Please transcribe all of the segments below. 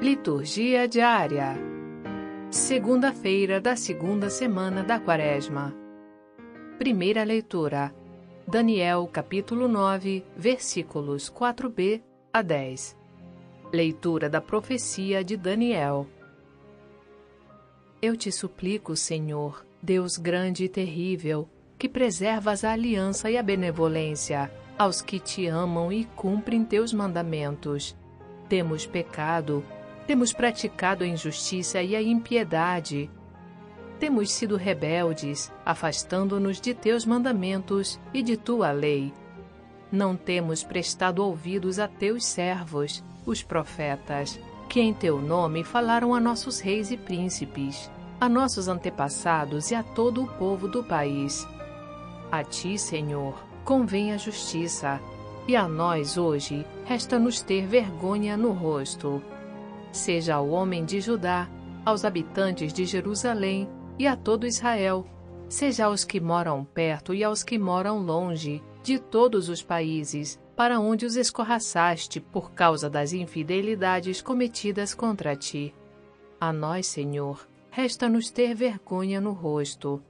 Liturgia diária. Segunda-feira da segunda semana da Quaresma. Primeira leitura. Daniel, capítulo 9, versículos 4b a 10. Leitura da profecia de Daniel. Eu te suplico, Senhor, Deus grande e terrível, que preservas a aliança e a benevolência aos que te amam e cumprem teus mandamentos. Temos pecado temos praticado a injustiça e a impiedade. Temos sido rebeldes, afastando-nos de teus mandamentos e de tua lei. Não temos prestado ouvidos a teus servos, os profetas, que em teu nome falaram a nossos reis e príncipes, a nossos antepassados e a todo o povo do país. A ti, Senhor, convém a justiça, e a nós hoje resta-nos ter vergonha no rosto seja ao homem de Judá, aos habitantes de Jerusalém e a todo Israel, seja aos que moram perto e aos que moram longe, de todos os países, para onde os escorraçaste por causa das infidelidades cometidas contra ti. A nós, Senhor, resta-nos ter vergonha no rosto,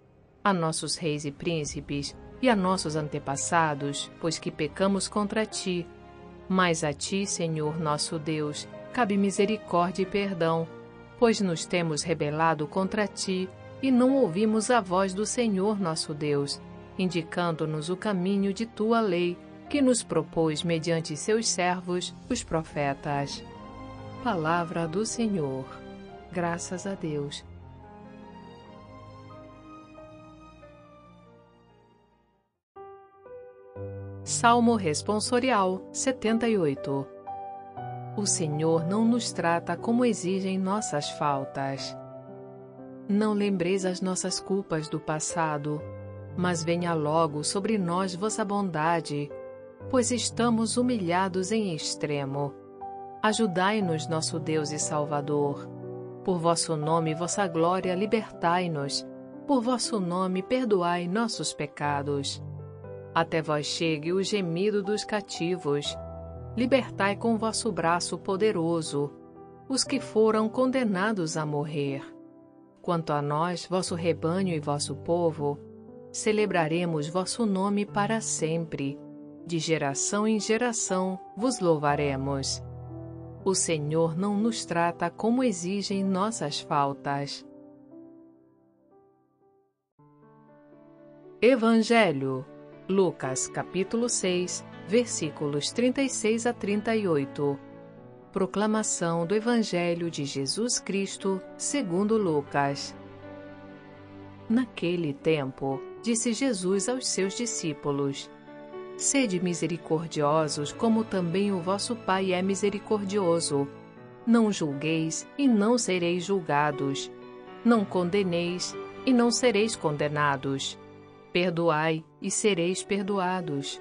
a nossos reis e príncipes e a nossos antepassados, pois que pecamos contra ti. Mas a ti, Senhor nosso Deus, cabe misericórdia e perdão, pois nos temos rebelado contra ti e não ouvimos a voz do Senhor nosso Deus, indicando-nos o caminho de tua lei, que nos propôs mediante seus servos, os profetas. Palavra do Senhor. Graças a Deus. Salmo Responsorial 78 o Senhor não nos trata como exigem nossas faltas. Não lembreis as nossas culpas do passado, mas venha logo sobre nós vossa bondade, pois estamos humilhados em extremo. Ajudai-nos, nosso Deus e Salvador. Por vosso nome vossa glória, libertai-nos. Por vosso nome, perdoai nossos pecados. Até vós chegue o gemido dos cativos libertai com vosso braço poderoso os que foram condenados a morrer. Quanto a nós, vosso rebanho e vosso povo, celebraremos vosso nome para sempre. De geração em geração vos louvaremos. O Senhor não nos trata como exigem nossas faltas. Evangelho, Lucas capítulo 6, versículos 36 a 38. Proclamação do Evangelho de Jesus Cristo, segundo Lucas. Naquele tempo, disse Jesus aos seus discípulos: Sede misericordiosos, como também o vosso Pai é misericordioso. Não julgueis e não sereis julgados. Não condeneis e não sereis condenados. Perdoai e sereis perdoados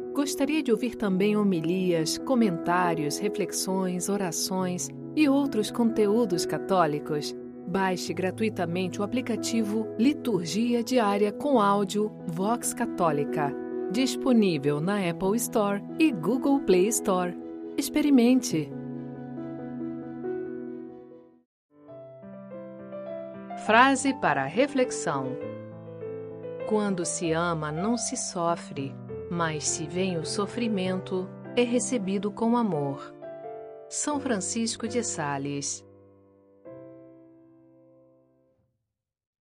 Gostaria de ouvir também homilias, comentários, reflexões, orações e outros conteúdos católicos? Baixe gratuitamente o aplicativo Liturgia Diária com áudio Vox Católica, disponível na Apple Store e Google Play Store. Experimente! Frase para reflexão: Quando se ama, não se sofre mas se vem o sofrimento, é recebido com amor. São Francisco de Sales